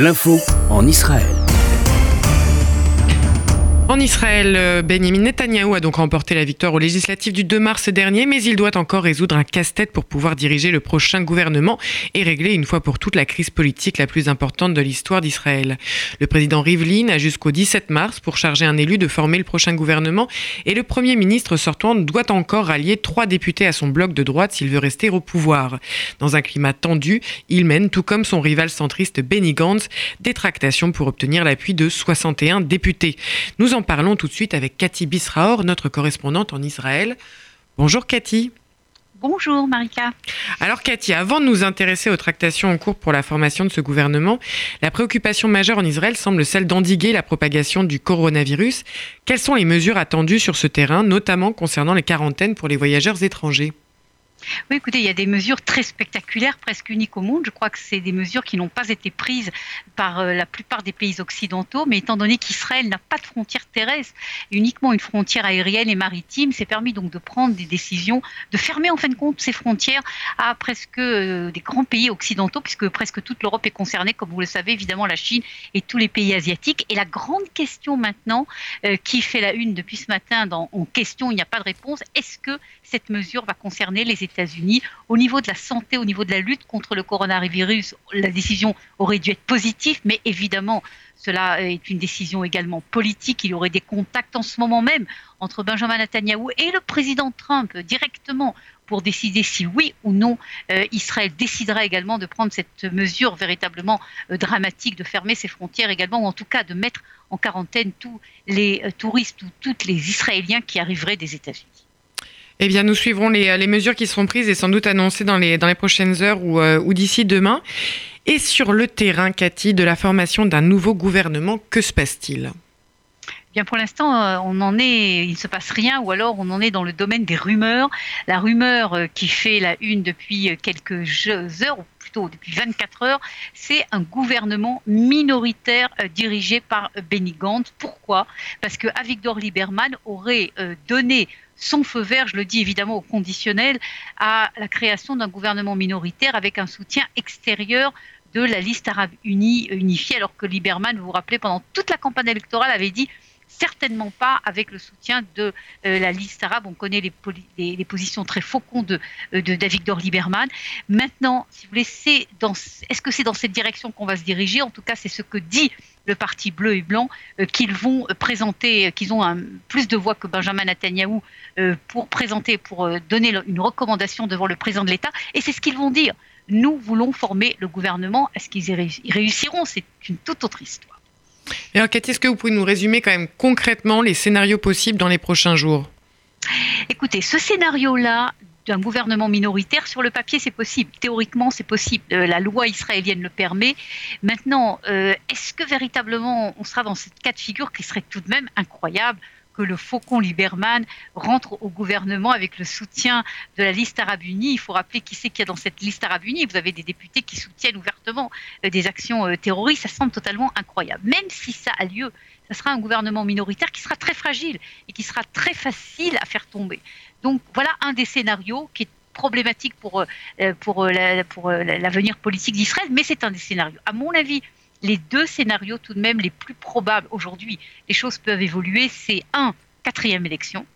L'info en Israël. En Israël, euh, Benjamin Netanyahou a donc remporté la victoire aux législatives du 2 mars dernier, mais il doit encore résoudre un casse-tête pour pouvoir diriger le prochain gouvernement et régler une fois pour toutes la crise politique la plus importante de l'histoire d'Israël. Le président Rivlin a jusqu'au 17 mars pour charger un élu de former le prochain gouvernement et le premier ministre sortant doit encore rallier trois députés à son bloc de droite s'il veut rester au pouvoir. Dans un climat tendu, il mène, tout comme son rival centriste Benny Gantz, des tractations pour obtenir l'appui de 61 députés. Nous en parlons tout de suite avec Cathy Bisraor, notre correspondante en Israël. Bonjour Cathy. Bonjour Marika. Alors Cathy, avant de nous intéresser aux tractations en cours pour la formation de ce gouvernement, la préoccupation majeure en Israël semble celle d'endiguer la propagation du coronavirus. Quelles sont les mesures attendues sur ce terrain, notamment concernant les quarantaines pour les voyageurs étrangers? Oui, écoutez, il y a des mesures très spectaculaires, presque uniques au monde. Je crois que c'est des mesures qui n'ont pas été prises par euh, la plupart des pays occidentaux, mais étant donné qu'Israël n'a pas de frontière terrestre, uniquement une frontière aérienne et maritime, c'est permis donc de prendre des décisions, de fermer en fin de compte ces frontières à presque euh, des grands pays occidentaux, puisque presque toute l'Europe est concernée, comme vous le savez, évidemment la Chine et tous les pays asiatiques. Et la grande question maintenant, euh, qui fait la une depuis ce matin en question, il n'y a pas de réponse, est-ce que cette mesure va concerner les États-Unis. Au niveau de la santé, au niveau de la lutte contre le coronavirus, la décision aurait dû être positive, mais évidemment, cela est une décision également politique. Il y aurait des contacts en ce moment même entre Benjamin Netanyahu et le président Trump directement pour décider si oui ou non euh, Israël décidera également de prendre cette mesure véritablement euh, dramatique de fermer ses frontières également, ou en tout cas de mettre en quarantaine tous les euh, touristes ou tous les Israéliens qui arriveraient des États-Unis. Eh bien, nous suivrons les, mesures qui seront prises et sans doute annoncées dans les, prochaines heures euh, ou d'ici demain. Et sur le terrain, Cathy, de la formation d'un nouveau gouvernement, que se passe-t-il? Bien pour l'instant, euh, on en est, il ne se passe rien, ou alors on en est dans le domaine des rumeurs. La rumeur euh, qui fait la une depuis quelques heures, ou plutôt depuis 24 heures, c'est un gouvernement minoritaire dirigé par Benny. Pourquoi? Parce que Avigdor Lieberman aurait donné son feu vert, je le dis évidemment au conditionnel, à la création d'un gouvernement minoritaire avec un soutien extérieur de la liste arabe unie, unifiée, alors que Lieberman, vous vous rappelez, pendant toute la campagne électorale, avait dit certainement pas avec le soutien de euh, la liste arabe. On connaît les, positions très faucons de, euh, de David Lieberman. Maintenant, si vous voulez, est-ce que c'est dans cette direction qu'on va se diriger? En tout cas, c'est ce que dit le parti bleu et blanc, euh, qu'ils vont présenter, qu'ils ont plus de voix que Benjamin Netanyahu pour présenter, pour donner une recommandation devant le président de l'État. Et c'est ce qu'ils vont dire. Nous voulons former le gouvernement. Est-ce qu'ils y réussiront? C'est une toute autre histoire. Et alors, Cathy, est-ce que vous pouvez nous résumer quand même concrètement les scénarios possibles dans les prochains jours? Écoutez, ce scénario-là d'un gouvernement minoritaire, sur le papier, c'est possible. Théoriquement, c'est possible. Euh, la loi israélienne le permet. Maintenant, euh, est-ce que véritablement on sera dans cette cas de figure qui serait tout de même incroyable? Que le faucon Lieberman rentre au gouvernement avec le soutien de la liste arabe unie. Il faut rappeler qui c'est qu'il y a dans cette liste arabe unie. Vous avez des députés qui soutiennent ouvertement euh, des actions euh, terroristes. Ça semble totalement incroyable. Même si ça a lieu, ça sera un gouvernement minoritaire qui sera très fragile et qui sera très facile à faire tomber. Donc voilà un des scénarios qui est problématique pour, euh, pour, pour l'avenir politique d'Israël, mais c'est un des scénarios. À mon avis, les deux scénarios tout de même les plus probables aujourd'hui, les choses peuvent évoluer, c'est un, quatrième élection,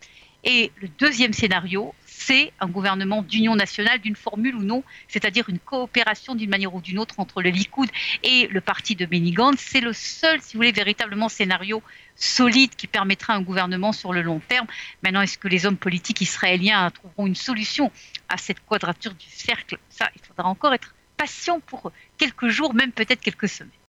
et le deuxième scénario, c'est un gouvernement d'union nationale d'une formule ou non, c'est-à-dire une coopération d'une manière ou d'une autre entre le Likoud et le parti de Benny. C'est le seul, si vous voulez, véritablement scénario solide qui permettra un gouvernement sur le long terme. Maintenant, est-ce que les hommes politiques israéliens trouveront une solution à cette quadrature du cercle? Ça, il faudra encore être patient pour quelques jours, même peut-être quelques semaines.